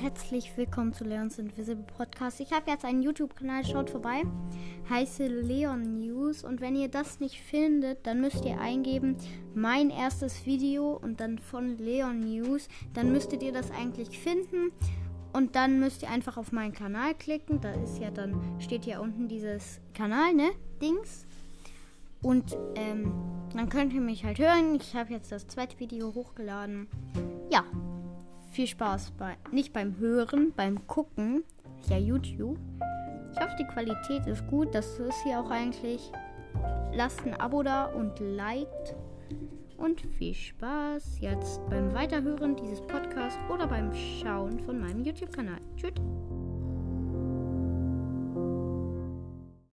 herzlich willkommen zu Leons Invisible Podcast. Ich habe jetzt einen YouTube-Kanal, schaut vorbei. Heiße Leon News. Und wenn ihr das nicht findet, dann müsst ihr eingeben, mein erstes Video und dann von Leon News. Dann müsstet ihr das eigentlich finden. Und dann müsst ihr einfach auf meinen Kanal klicken. Da ist ja dann, steht ja unten dieses Kanal, ne? Dings. Und ähm, dann könnt ihr mich halt hören. Ich habe jetzt das zweite Video hochgeladen. Ja, viel Spaß bei, nicht beim Hören, beim Gucken. Ja, YouTube. Ich hoffe, die Qualität ist gut. Das ist hier auch eigentlich. Lasst ein Abo da und liked. Und viel Spaß jetzt beim Weiterhören dieses Podcasts oder beim Schauen von meinem YouTube-Kanal. Tschüss.